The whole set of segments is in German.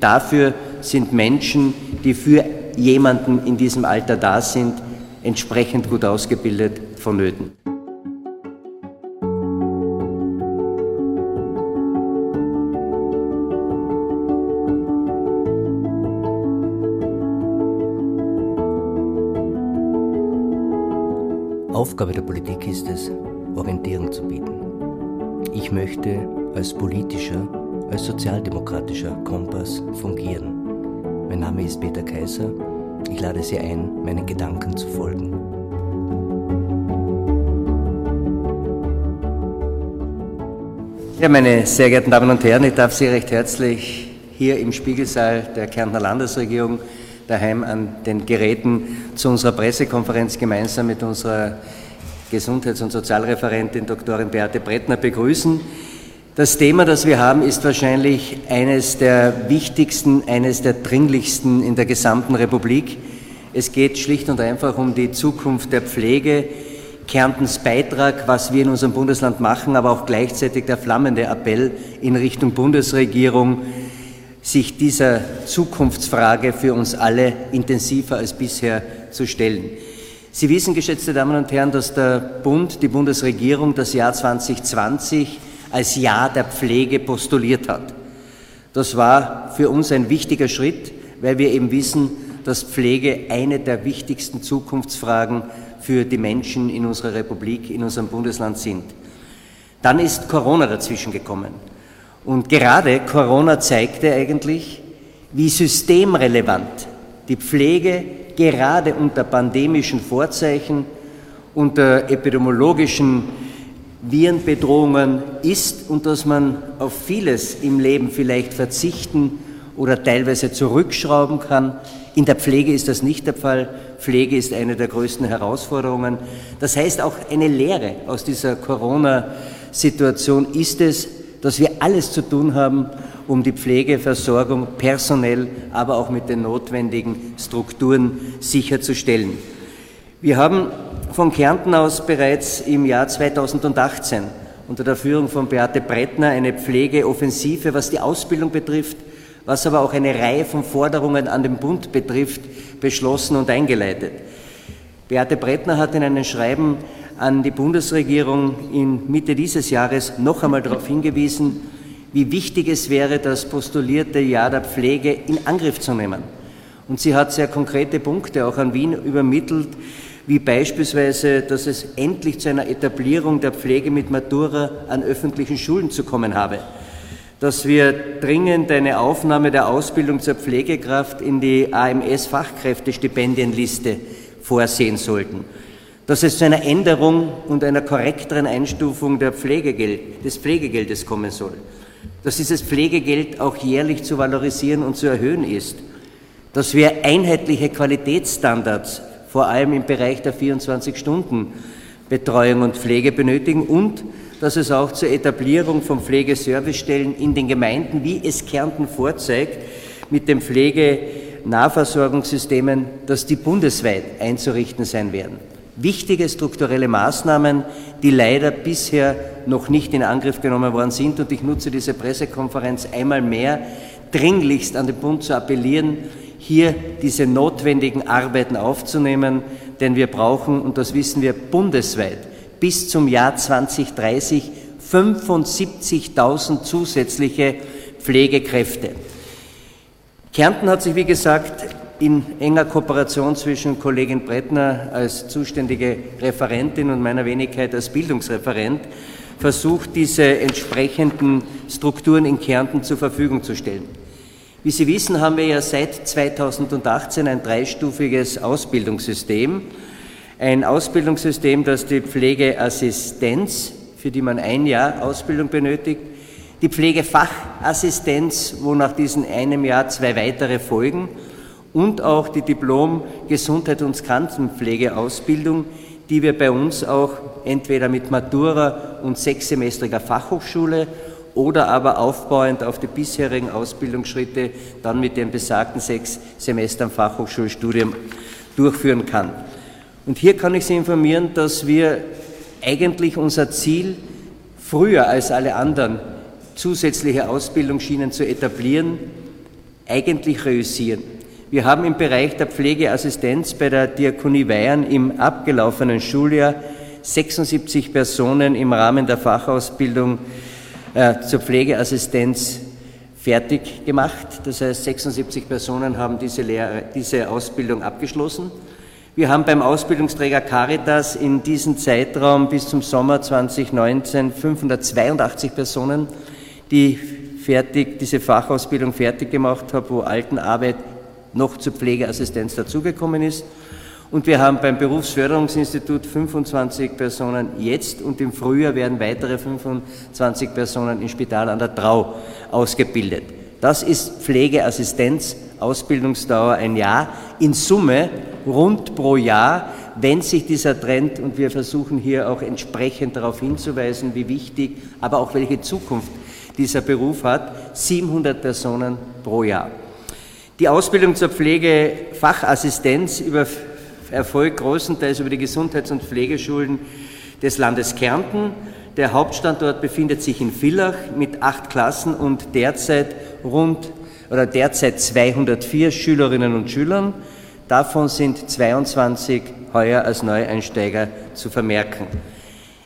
Dafür sind Menschen, die für jemanden in diesem Alter da sind, entsprechend gut ausgebildet vonnöten. Aufgabe der Politik ist es, Orientierung zu bieten. Ich möchte als politischer, als sozialdemokratischer Kompass fungieren. Mein Name ist Peter Kaiser. Ich lade Sie ein, meinen Gedanken zu folgen. Ja, meine sehr geehrten Damen und Herren, ich darf Sie recht herzlich hier im Spiegelsaal der Kärntner Landesregierung daheim an den Geräten zu unserer Pressekonferenz gemeinsam mit unserer Gesundheits- und Sozialreferentin Doktorin Beate Brettner begrüßen. Das Thema, das wir haben, ist wahrscheinlich eines der wichtigsten, eines der dringlichsten in der gesamten Republik. Es geht schlicht und einfach um die Zukunft der Pflege, Kärntens Beitrag, was wir in unserem Bundesland machen, aber auch gleichzeitig der flammende Appell in Richtung Bundesregierung, sich dieser Zukunftsfrage für uns alle intensiver als bisher zu stellen. Sie wissen, geschätzte Damen und Herren, dass der Bund, die Bundesregierung das Jahr 2020 als Jahr der Pflege postuliert hat. Das war für uns ein wichtiger Schritt, weil wir eben wissen, dass Pflege eine der wichtigsten Zukunftsfragen für die Menschen in unserer Republik, in unserem Bundesland sind. Dann ist Corona dazwischen gekommen. Und gerade Corona zeigte eigentlich, wie systemrelevant die Pflege gerade unter pandemischen Vorzeichen, unter epidemiologischen Virenbedrohungen ist und dass man auf vieles im Leben vielleicht verzichten oder teilweise zurückschrauben kann. In der Pflege ist das nicht der Fall. Pflege ist eine der größten Herausforderungen. Das heißt, auch eine Lehre aus dieser Corona-Situation ist es, dass wir alles zu tun haben, um die Pflegeversorgung personell, aber auch mit den notwendigen Strukturen sicherzustellen. Wir haben von Kärnten aus bereits im Jahr 2018 unter der Führung von Beate Brettner eine Pflegeoffensive, was die Ausbildung betrifft, was aber auch eine Reihe von Forderungen an den Bund betrifft, beschlossen und eingeleitet. Beate Brettner hat in einem Schreiben an die Bundesregierung in Mitte dieses Jahres noch einmal darauf hingewiesen, wie wichtig es wäre, das postulierte Jahr der Pflege in Angriff zu nehmen. Und sie hat sehr konkrete Punkte auch an Wien übermittelt, wie beispielsweise, dass es endlich zu einer Etablierung der Pflege mit Matura an öffentlichen Schulen zu kommen habe, dass wir dringend eine Aufnahme der Ausbildung zur Pflegekraft in die AMS-Fachkräftestipendienliste vorsehen sollten, dass es zu einer Änderung und einer korrekteren Einstufung Pflegegeld, des Pflegegeldes kommen soll, dass dieses Pflegegeld auch jährlich zu valorisieren und zu erhöhen ist, dass wir einheitliche Qualitätsstandards vor allem im Bereich der 24-Stunden-Betreuung und Pflege benötigen und dass es auch zur Etablierung von Pflegeservicestellen in den Gemeinden, wie es Kärnten vorzeigt, mit den Pflegenahversorgungssystemen, dass die bundesweit einzurichten sein werden wichtige strukturelle Maßnahmen, die leider bisher noch nicht in Angriff genommen worden sind. Und ich nutze diese Pressekonferenz einmal mehr, dringlichst an den Bund zu appellieren, hier diese notwendigen Arbeiten aufzunehmen, denn wir brauchen, und das wissen wir bundesweit, bis zum Jahr 2030 75.000 zusätzliche Pflegekräfte. Kärnten hat sich, wie gesagt, in enger Kooperation zwischen Kollegin Brettner als zuständige Referentin und meiner Wenigkeit als Bildungsreferent versucht, diese entsprechenden Strukturen in Kärnten zur Verfügung zu stellen. Wie Sie wissen, haben wir ja seit 2018 ein dreistufiges Ausbildungssystem. Ein Ausbildungssystem, das die Pflegeassistenz, für die man ein Jahr Ausbildung benötigt, die Pflegefachassistenz, wo nach diesem einem Jahr zwei weitere folgen, und auch die Diplom Gesundheit und Krankenpflegeausbildung, die wir bei uns auch entweder mit Matura und sechssemestriger Fachhochschule oder aber aufbauend auf die bisherigen Ausbildungsschritte dann mit den besagten sechs Semestern Fachhochschulstudium durchführen kann. Und hier kann ich Sie informieren, dass wir eigentlich unser Ziel früher als alle anderen zusätzliche Ausbildungsschienen zu etablieren, eigentlich reüssieren. Wir haben im Bereich der Pflegeassistenz bei der Diakonie Weihern im abgelaufenen Schuljahr 76 Personen im Rahmen der Fachausbildung äh, zur Pflegeassistenz fertig gemacht. Das heißt, 76 Personen haben diese, Lehre, diese Ausbildung abgeschlossen. Wir haben beim Ausbildungsträger Caritas in diesem Zeitraum bis zum Sommer 2019 582 Personen, die fertig, diese Fachausbildung fertig gemacht haben, wo Altenarbeit noch zur Pflegeassistenz dazugekommen ist. Und wir haben beim Berufsförderungsinstitut 25 Personen jetzt und im Frühjahr werden weitere 25 Personen im Spital an der Trau ausgebildet. Das ist Pflegeassistenz, Ausbildungsdauer ein Jahr, in Summe rund pro Jahr, wenn sich dieser Trend, und wir versuchen hier auch entsprechend darauf hinzuweisen, wie wichtig, aber auch welche Zukunft dieser Beruf hat, 700 Personen pro Jahr. Die Ausbildung zur Pflegefachassistenz erfolgt großenteils über die Gesundheits- und Pflegeschulen des Landes Kärnten. Der Hauptstandort befindet sich in Villach mit acht Klassen und derzeit rund oder derzeit 204 Schülerinnen und Schülern. Davon sind 22 heuer als Neueinsteiger zu vermerken.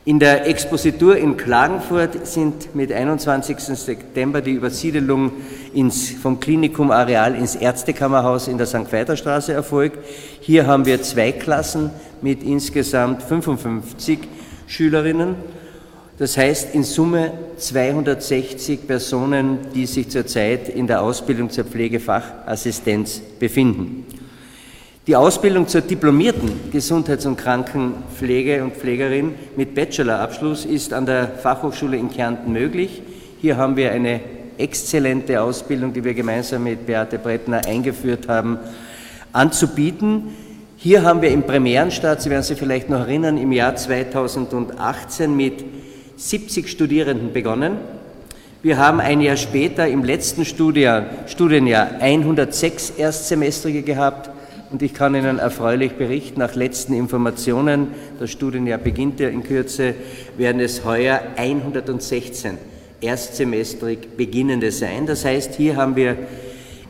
In der Expositur in Klagenfurt sind mit 21. September die Übersiedelung ins, vom Klinikumareal ins Ärztekammerhaus in der St. Veiterstraße erfolgt. Hier haben wir zwei Klassen mit insgesamt 55 Schülerinnen. Das heißt in Summe 260 Personen, die sich zurzeit in der Ausbildung zur Pflegefachassistenz befinden. Die Ausbildung zur diplomierten Gesundheits- und Krankenpflege und Pflegerin mit Bachelorabschluss ist an der Fachhochschule in Kärnten möglich. Hier haben wir eine exzellente Ausbildung, die wir gemeinsam mit Beate Brettner eingeführt haben, anzubieten. Hier haben wir im Premierenstart, Sie werden sich vielleicht noch erinnern, im Jahr 2018 mit 70 Studierenden begonnen. Wir haben ein Jahr später im letzten Studienjahr, Studienjahr 106 Erstsemestrige gehabt und ich kann Ihnen erfreulich berichten, nach letzten Informationen, das Studienjahr beginnt ja in Kürze, werden es heuer 116 erstsemestrig Beginnende sein. Das heißt, hier haben wir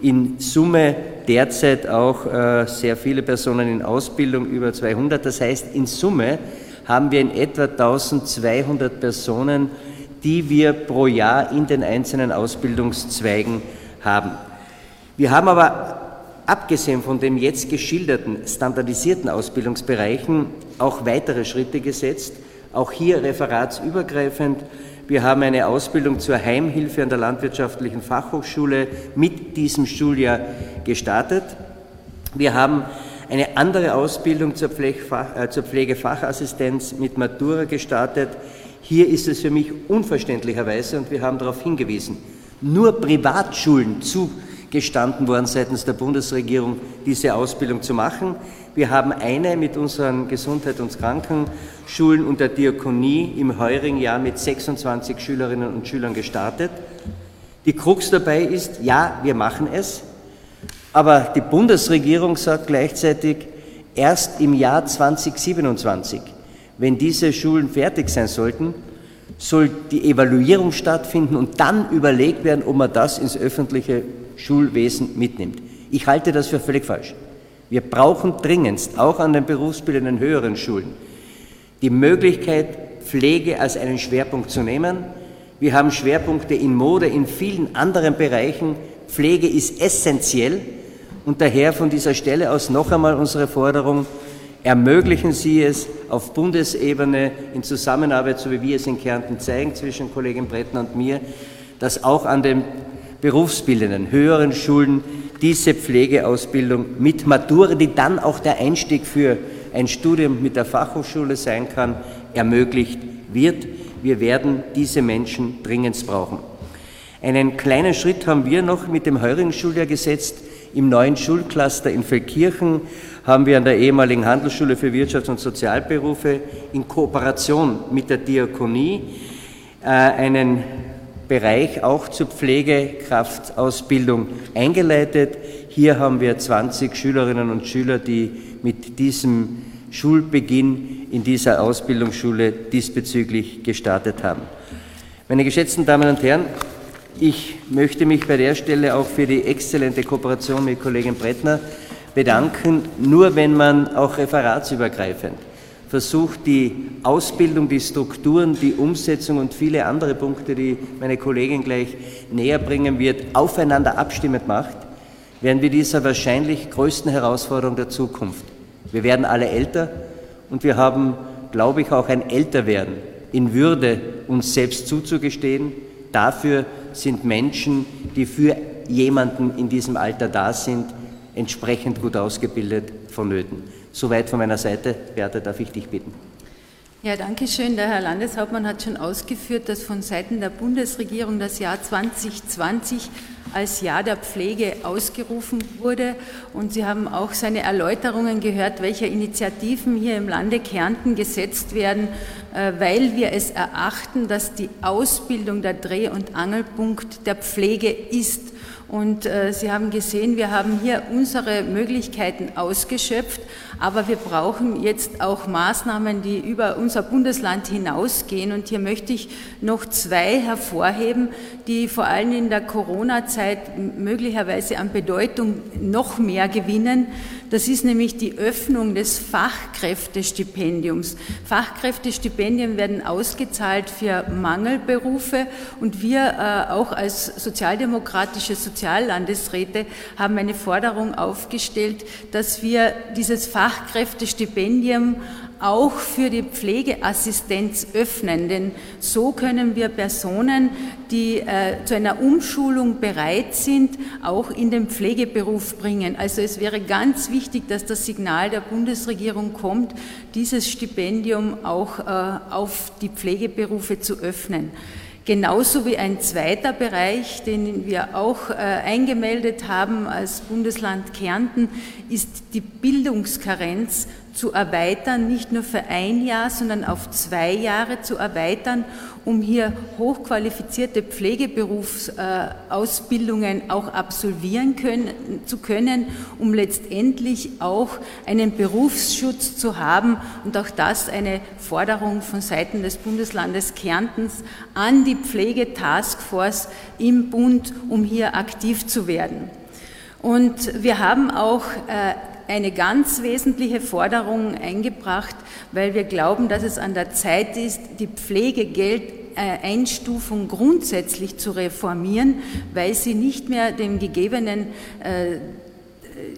in Summe derzeit auch äh, sehr viele Personen in Ausbildung, über 200. Das heißt, in Summe haben wir in etwa 1200 Personen, die wir pro Jahr in den einzelnen Ausbildungszweigen haben. Wir haben aber abgesehen von den jetzt geschilderten standardisierten Ausbildungsbereichen auch weitere Schritte gesetzt, auch hier referatsübergreifend. Wir haben eine Ausbildung zur Heimhilfe an der Landwirtschaftlichen Fachhochschule mit diesem Schuljahr gestartet. Wir haben eine andere Ausbildung zur, Pflegefach, äh, zur Pflegefachassistenz mit Matura gestartet. Hier ist es für mich unverständlicherweise, und wir haben darauf hingewiesen, nur Privatschulen zu gestanden worden seitens der Bundesregierung, diese Ausbildung zu machen. Wir haben eine mit unseren Gesundheit- und Krankenschulen und der Diakonie im heurigen Jahr mit 26 Schülerinnen und Schülern gestartet. Die Krux dabei ist, ja, wir machen es, aber die Bundesregierung sagt gleichzeitig, erst im Jahr 2027, wenn diese Schulen fertig sein sollten, soll die Evaluierung stattfinden und dann überlegt werden, ob man das ins öffentliche Schulwesen mitnimmt. Ich halte das für völlig falsch. Wir brauchen dringendst, auch an den berufsbildenden höheren Schulen, die Möglichkeit, Pflege als einen Schwerpunkt zu nehmen. Wir haben Schwerpunkte in Mode, in vielen anderen Bereichen. Pflege ist essentiell und daher von dieser Stelle aus noch einmal unsere Forderung, ermöglichen Sie es auf Bundesebene in Zusammenarbeit, so wie wir es in Kärnten zeigen, zwischen Kollegin Brettner und mir, dass auch an den berufsbildenden höheren Schulen diese Pflegeausbildung mit Matura, die dann auch der Einstieg für ein Studium mit der Fachhochschule sein kann, ermöglicht wird. Wir werden diese Menschen dringend brauchen. Einen kleinen Schritt haben wir noch mit dem heurigen Schuljahr gesetzt. Im neuen Schulcluster in Feldkirchen haben wir an der ehemaligen Handelsschule für Wirtschafts- und Sozialberufe in Kooperation mit der Diakonie äh, einen Bereich auch zur Pflegekraftausbildung eingeleitet. Hier haben wir 20 Schülerinnen und Schüler, die mit diesem Schulbeginn in dieser Ausbildungsschule diesbezüglich gestartet haben. Meine geschätzten Damen und Herren, ich möchte mich bei der Stelle auch für die exzellente Kooperation mit Kollegin Brettner bedanken. Nur wenn man auch referatsübergreifend versucht, die Ausbildung, die Strukturen, die Umsetzung und viele andere Punkte, die meine Kollegin gleich näher bringen wird, aufeinander abstimmend macht, werden wir dieser wahrscheinlich größten Herausforderung der Zukunft. Wir werden alle älter und wir haben, glaube ich, auch ein Älterwerden in Würde uns selbst zuzugestehen. Dafür sind Menschen, die für jemanden in diesem Alter da sind, entsprechend gut ausgebildet vonnöten. Soweit von meiner Seite. Beate, darf ich dich bitten. Ja, danke schön. Der Herr Landeshauptmann hat schon ausgeführt, dass von Seiten der Bundesregierung das Jahr 2020 als Jahr der Pflege ausgerufen wurde. Und Sie haben auch seine Erläuterungen gehört, welche Initiativen hier im Lande Kärnten gesetzt werden, äh, weil wir es erachten, dass die Ausbildung der Dreh- und Angelpunkt der Pflege ist. Und äh, Sie haben gesehen, wir haben hier unsere Möglichkeiten ausgeschöpft, aber wir brauchen jetzt auch Maßnahmen, die über unser Bundesland hinausgehen. Und hier möchte ich noch zwei hervorheben, die vor allem in der Corona-Zeit möglicherweise an Bedeutung noch mehr gewinnen. Das ist nämlich die Öffnung des Fachkräftestipendiums. Fachkräftestipendien werden ausgezahlt für Mangelberufe und wir äh, auch als sozialdemokratische Soziallandesräte haben eine Forderung aufgestellt, dass wir dieses Fachkräftestipendium auch für die Pflegeassistenz öffnen, denn so können wir Personen, die äh, zu einer Umschulung bereit sind, auch in den Pflegeberuf bringen. Also es wäre ganz wichtig, dass das Signal der Bundesregierung kommt, dieses Stipendium auch äh, auf die Pflegeberufe zu öffnen. Genauso wie ein zweiter Bereich, den wir auch äh, eingemeldet haben als Bundesland Kärnten, ist die Bildungskarenz zu erweitern, nicht nur für ein Jahr, sondern auf zwei Jahre zu erweitern, um hier hochqualifizierte Pflegeberufsausbildungen auch absolvieren können, zu können, um letztendlich auch einen Berufsschutz zu haben und auch das eine Forderung von Seiten des Bundeslandes Kärntens an die Pflegetaskforce im Bund, um hier aktiv zu werden. Und wir haben auch äh, eine ganz wesentliche Forderung eingebracht, weil wir glauben, dass es an der Zeit ist, die Pflegegeldeinstufung grundsätzlich zu reformieren, weil sie nicht mehr dem gegebenen äh,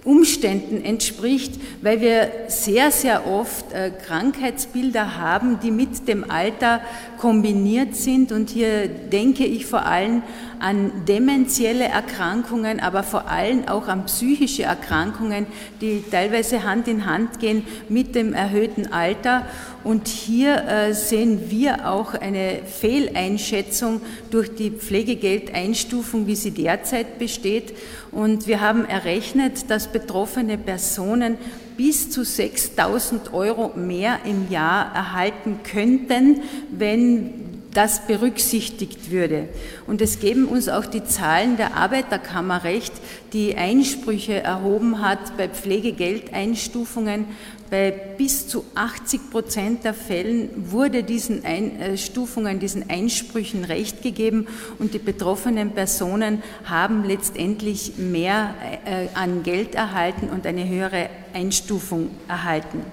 Umständen entspricht, weil wir sehr, sehr oft äh, Krankheitsbilder haben, die mit dem Alter kombiniert sind. Und hier denke ich vor allem an dementielle Erkrankungen, aber vor allem auch an psychische Erkrankungen, die teilweise Hand in Hand gehen mit dem erhöhten Alter. Und hier äh, sehen wir auch eine Fehleinschätzung durch die Pflegegeldeinstufung, wie sie derzeit besteht. Und wir haben errechnet, dass betroffene Personen bis zu 6000 Euro mehr im Jahr erhalten könnten, wenn das berücksichtigt würde. Und es geben uns auch die Zahlen der Arbeiterkammer recht, die Einsprüche erhoben hat bei Pflegegeldeinstufungen. Bei bis zu 80 Prozent der Fällen wurde diesen Einstufungen, äh, diesen Einsprüchen Recht gegeben und die betroffenen Personen haben letztendlich mehr äh, an Geld erhalten und eine höhere Einstufung erhalten.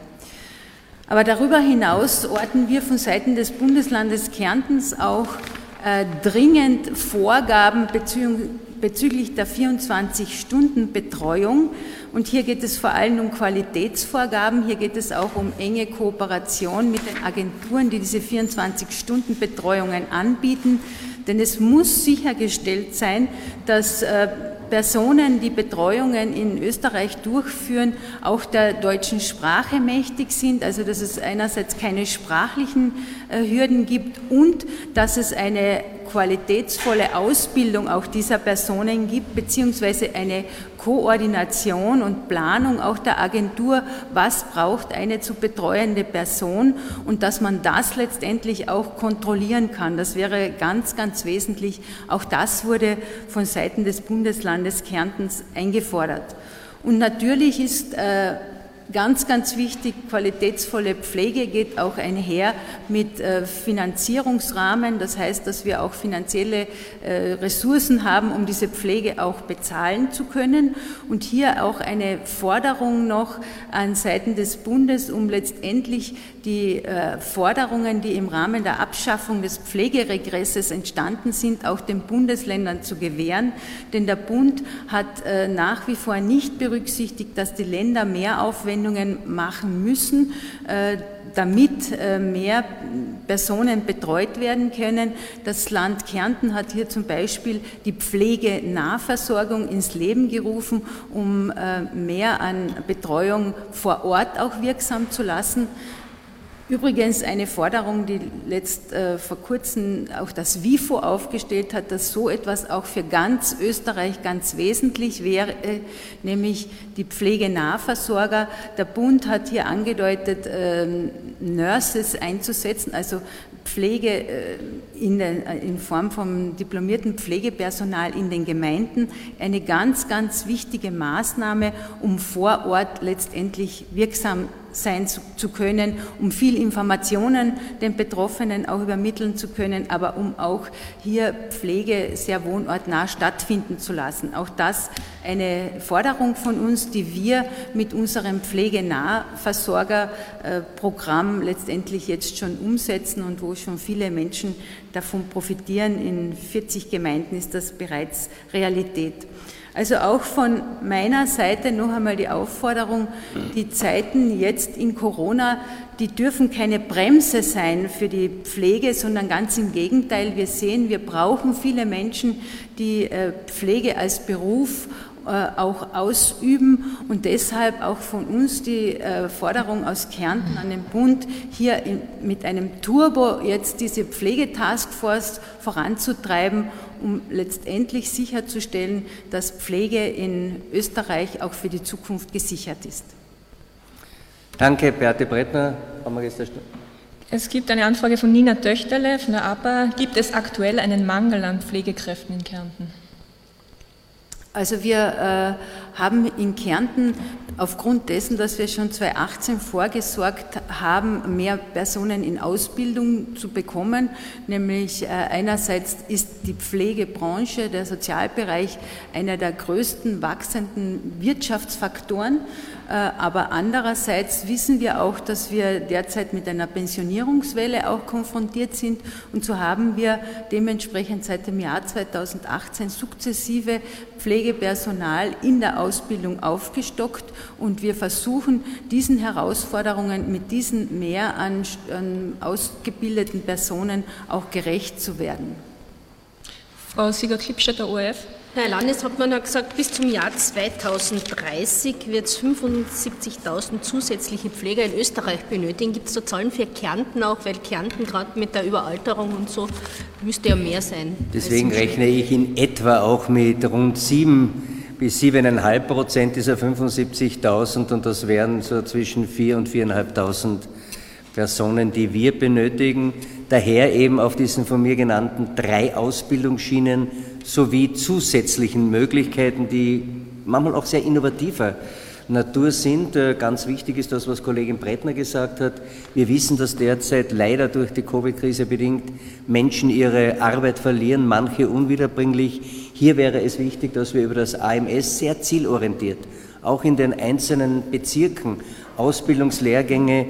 Aber darüber hinaus orten wir von Seiten des Bundeslandes Kärntens auch äh, dringend Vorgaben bezüglich der 24-Stunden-Betreuung. Und hier geht es vor allem um Qualitätsvorgaben, hier geht es auch um enge Kooperation mit den Agenturen, die diese 24-Stunden-Betreuungen anbieten. Denn es muss sichergestellt sein, dass äh, Personen, die Betreuungen in Österreich durchführen, auch der deutschen Sprache mächtig sind, also dass es einerseits keine sprachlichen äh, Hürden gibt und dass es eine qualitätsvolle Ausbildung auch dieser Personen gibt, beziehungsweise eine Koordination und Planung auch der Agentur, was braucht eine zu betreuende Person und dass man das letztendlich auch kontrollieren kann. Das wäre ganz, ganz wesentlich. Auch das wurde von Seiten des Bundeslandes Kärntens eingefordert. Und natürlich ist äh, Ganz, ganz wichtig, qualitätsvolle Pflege geht auch einher mit äh, Finanzierungsrahmen. Das heißt, dass wir auch finanzielle äh, Ressourcen haben, um diese Pflege auch bezahlen zu können. Und hier auch eine Forderung noch an Seiten des Bundes, um letztendlich die äh, Forderungen, die im Rahmen der Abschaffung des Pflegeregresses entstanden sind, auch den Bundesländern zu gewähren. Denn der Bund hat nach wie vor nicht berücksichtigt, dass die Länder mehr Aufwendungen Anwendungen machen müssen, äh, damit äh, mehr Personen betreut werden können. Das Land Kärnten hat hier zum Beispiel die Pflegenahversorgung ins Leben gerufen, um äh, mehr an Betreuung vor Ort auch wirksam zu lassen. Übrigens eine Forderung, die letzt äh, vor kurzem auch das WIFO aufgestellt hat, dass so etwas auch für ganz Österreich ganz wesentlich wäre, äh, nämlich die Pflegenahversorger. Der Bund hat hier angedeutet, äh, Nurses einzusetzen, also Pflege äh, in, der, äh, in, Form von diplomierten Pflegepersonal in den Gemeinden eine ganz, ganz wichtige Maßnahme, um vor Ort letztendlich wirksam sein zu, können, um viel Informationen den Betroffenen auch übermitteln zu können, aber um auch hier Pflege sehr wohnortnah stattfinden zu lassen. Auch das eine Forderung von uns, die wir mit unserem Pflegenahversorgerprogramm letztendlich jetzt schon umsetzen und wo schon viele Menschen davon profitieren. In 40 Gemeinden ist das bereits Realität. Also auch von meiner Seite noch einmal die Aufforderung, die Zeiten jetzt in Corona, die dürfen keine Bremse sein für die Pflege, sondern ganz im Gegenteil. Wir sehen, wir brauchen viele Menschen, die äh, Pflege als Beruf auch ausüben und deshalb auch von uns die äh, Forderung aus Kärnten an den Bund, hier mit einem Turbo jetzt diese Pflegetaskforce voranzutreiben, um letztendlich sicherzustellen, dass Pflege in Österreich auch für die Zukunft gesichert ist. Danke, Beate Brettner, Frau Magister es gibt eine Anfrage von Nina Töchterle von der APA. Gibt es aktuell einen Mangel an Pflegekräften in Kärnten? Also wir äh, haben in Kärnten aufgrund dessen, dass wir schon 2018 vorgesorgt haben, mehr Personen in Ausbildung zu bekommen, nämlich äh, einerseits ist die Pflegebranche, der Sozialbereich einer der größten wachsenden Wirtschaftsfaktoren äh, aber andererseits wissen wir auch, dass wir derzeit mit einer Pensionierungswelle auch konfrontiert sind. Und so haben wir dementsprechend seit dem Jahr 2018 sukzessive Pflegepersonal in der Ausbildung aufgestockt. Und wir versuchen, diesen Herausforderungen mit diesen mehr an, an ausgebildeten Personen auch gerecht zu werden. Frau Sieger-Klippstätter, ORF. Herr Landeshauptmann hat gesagt, bis zum Jahr 2030 wird es 75.000 zusätzliche Pfleger in Österreich benötigen. Gibt es da Zahlen für Kärnten auch? Weil Kärnten gerade mit der Überalterung und so müsste ja mehr sein. Deswegen rechne ich in etwa auch mit rund 7 bis 7,5 Prozent dieser 75.000 und das wären so zwischen 4 und 4.500 Personen, die wir benötigen. Daher eben auf diesen von mir genannten drei Ausbildungsschienen sowie zusätzlichen Möglichkeiten, die manchmal auch sehr innovativer Natur sind. Äh, ganz wichtig ist das, was Kollegin Brettner gesagt hat. Wir wissen, dass derzeit leider durch die Covid-Krise bedingt Menschen ihre Arbeit verlieren, manche unwiederbringlich. Hier wäre es wichtig, dass wir über das AMS sehr zielorientiert, auch in den einzelnen Bezirken, Ausbildungslehrgänge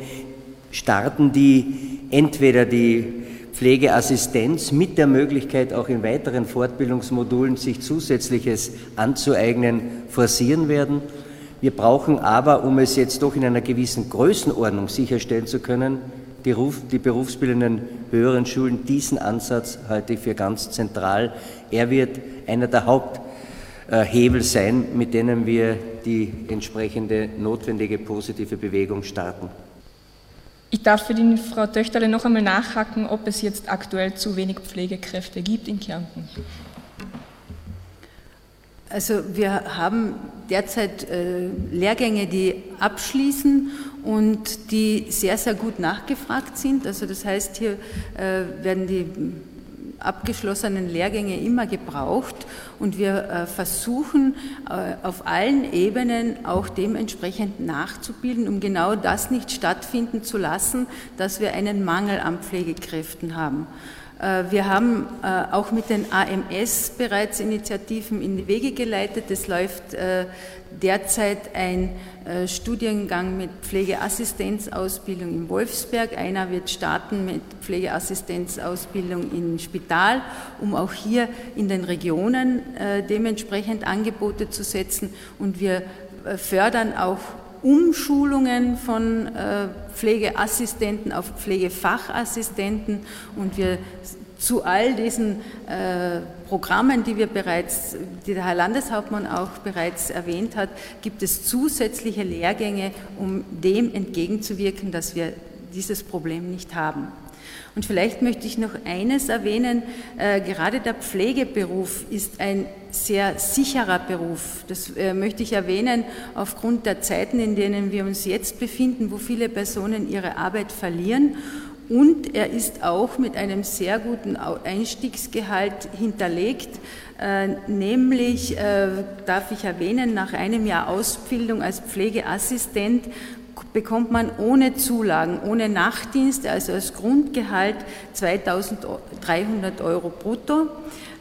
starten, die entweder die Pflegeassistenz mit der Möglichkeit, auch in weiteren Fortbildungsmodulen sich Zusätzliches anzueignen, forcieren werden. Wir brauchen aber, um es jetzt doch in einer gewissen Größenordnung sicherstellen zu können, die, Ruf, die berufsbildenden höheren Schulen, diesen Ansatz halte ich für ganz zentral. Er wird einer der Haupthebel sein, mit denen wir die entsprechende notwendige positive Bewegung starten. Ich darf für die Frau Töchterle noch einmal nachhaken, ob es jetzt aktuell zu wenig Pflegekräfte gibt in Kärnten. Also wir haben derzeit äh, Lehrgänge, die abschließen und die sehr, sehr gut nachgefragt sind. Also das heißt, hier äh, werden die abgeschlossenen Lehrgänge immer gebraucht und wir äh, versuchen äh, auf allen Ebenen auch dementsprechend nachzubilden, um genau das nicht stattfinden zu lassen, dass wir einen Mangel an Pflegekräften haben. Äh, wir haben äh, auch mit den AMS bereits Initiativen in die Wege geleitet. Es läuft äh, derzeit ein Studiengang mit Pflegeassistenzausbildung in Wolfsberg. Einer wird starten mit Pflegeassistenzausbildung im Spital, um auch hier in den Regionen dementsprechend Angebote zu setzen. Und wir fördern auch Umschulungen von äh, Pflegeassistenten auf Pflegefachassistenten und wir zu all diesen äh, Programmen, die wir bereits, die der Herr Landeshauptmann auch bereits erwähnt hat, gibt es zusätzliche Lehrgänge, um dem entgegenzuwirken, dass wir dieses Problem nicht haben. Und vielleicht möchte ich noch eines erwähnen. Äh, gerade der Pflegeberuf ist ein sehr sicherer Beruf. Das äh, möchte ich erwähnen aufgrund der Zeiten, in denen wir uns jetzt befinden, wo viele Personen ihre Arbeit verlieren. Und er ist auch mit einem sehr guten Einstiegsgehalt hinterlegt, äh, nämlich, darf ich erwähnen, nach einem Jahr Ausbildung als Pflegeassistent bekommt man ohne Zulagen, ohne Nachtdienst, also als Grundgehalt 2300 Euro brutto.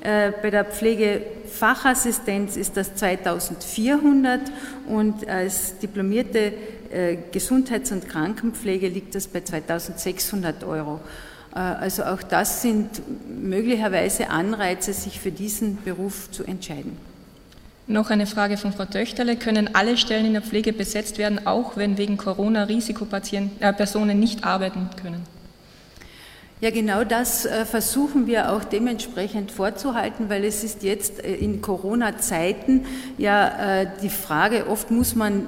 Äh, bei der Pflegefachassistenz ist das 2400 und als diplomierte äh, Gesundheits- und Krankenpflege liegt das bei 2600 Euro. Äh, also auch das sind möglicherweise Anreize, sich für diesen Beruf zu entscheiden. Noch eine Frage von Frau Töchterle. Können alle Stellen in der Pflege besetzt werden, auch wenn wegen Corona Risikopersonen äh, nicht arbeiten können? Ja, genau das äh, versuchen wir auch dementsprechend vorzuhalten, weil es ist jetzt äh, in Corona-Zeiten ja äh, die Frage, oft muss man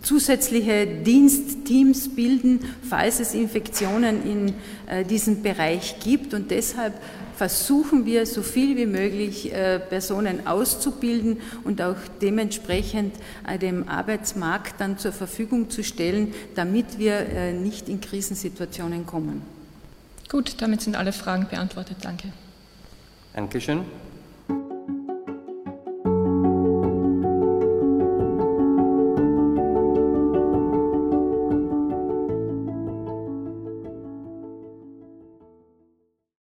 zusätzliche Dienstteams bilden, falls es Infektionen in diesem Bereich gibt. Und deshalb versuchen wir so viel wie möglich äh, Personen auszubilden und auch dementsprechend äh, dem Arbeitsmarkt dann zur Verfügung zu stellen, damit wir äh, nicht in Krisensituationen kommen. Gut, damit sind alle Fragen beantwortet. Danke. Dankeschön.